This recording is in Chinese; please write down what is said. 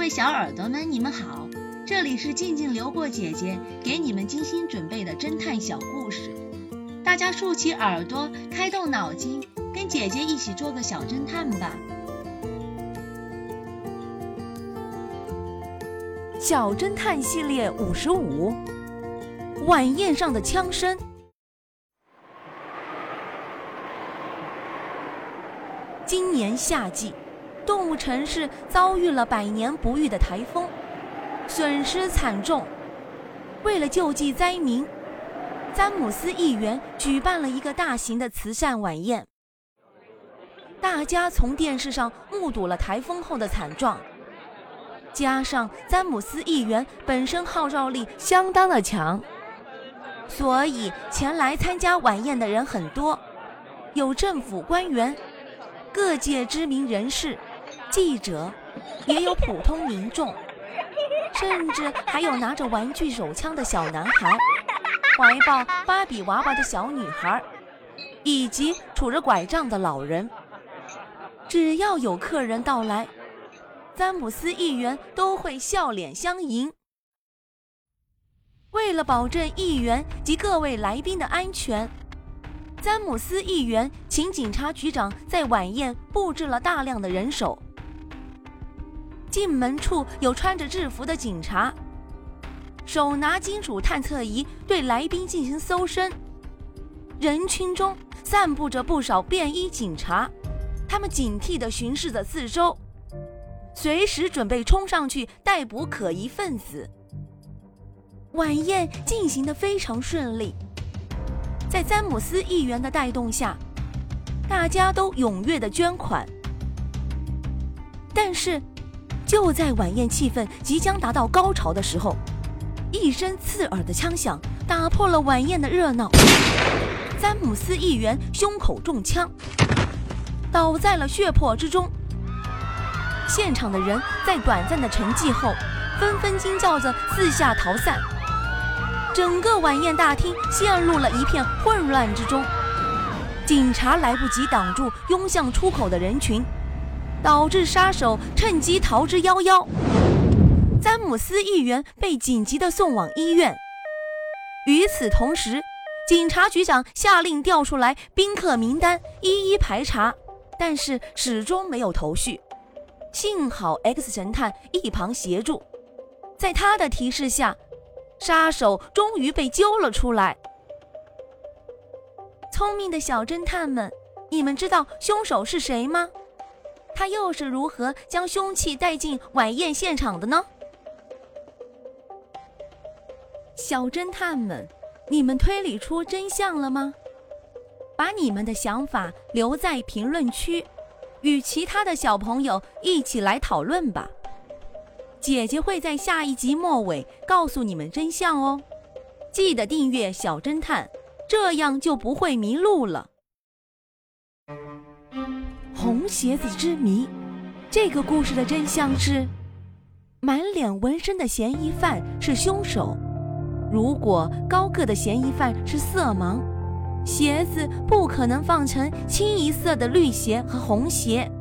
各位小耳朵们，你们好，这里是静静流过姐姐给你们精心准备的侦探小故事，大家竖起耳朵，开动脑筋，跟姐姐一起做个小侦探吧。小侦探系列五十五，晚宴上的枪声。今年夏季。动物城市遭遇了百年不遇的台风，损失惨重。为了救济灾民，詹姆斯议员举办了一个大型的慈善晚宴。大家从电视上目睹了台风后的惨状，加上詹姆斯议员本身号召力相当的强，所以前来参加晚宴的人很多，有政府官员，各界知名人士。记者，也有普通民众，甚至还有拿着玩具手枪的小男孩，怀抱芭比娃娃的小女孩，以及拄着拐杖的老人。只要有客人到来，詹姆斯议员都会笑脸相迎。为了保证议员及各位来宾的安全，詹姆斯议员请警察局长在晚宴布置了大量的人手。进门处有穿着制服的警察，手拿金属探测仪对来宾进行搜身。人群中散布着不少便衣警察，他们警惕地巡视着四周，随时准备冲上去逮捕可疑分子。晚宴进行得非常顺利，在詹姆斯议员的带动下，大家都踊跃地捐款，但是。就在晚宴气氛即将达到高潮的时候，一声刺耳的枪响打破了晚宴的热闹。詹姆斯议员胸口中枪，倒在了血泊之中。现场的人在短暂的沉寂后，纷纷惊叫着四下逃散。整个晚宴大厅陷入了一片混乱之中，警察来不及挡住拥向出口的人群。导致杀手趁机逃之夭夭，詹姆斯议员被紧急的送往医院。与此同时，警察局长下令调出来宾客名单，一一排查，但是始终没有头绪。幸好 X 神探一旁协助，在他的提示下，杀手终于被揪了出来。聪明的小侦探们，你们知道凶手是谁吗？他又是如何将凶器带进晚宴现场的呢？小侦探们，你们推理出真相了吗？把你们的想法留在评论区，与其他的小朋友一起来讨论吧。姐姐会在下一集末尾告诉你们真相哦。记得订阅小侦探，这样就不会迷路了。红鞋子之谜，这个故事的真相是，满脸纹身的嫌疑犯是凶手。如果高个的嫌疑犯是色盲，鞋子不可能放成清一色的绿鞋和红鞋。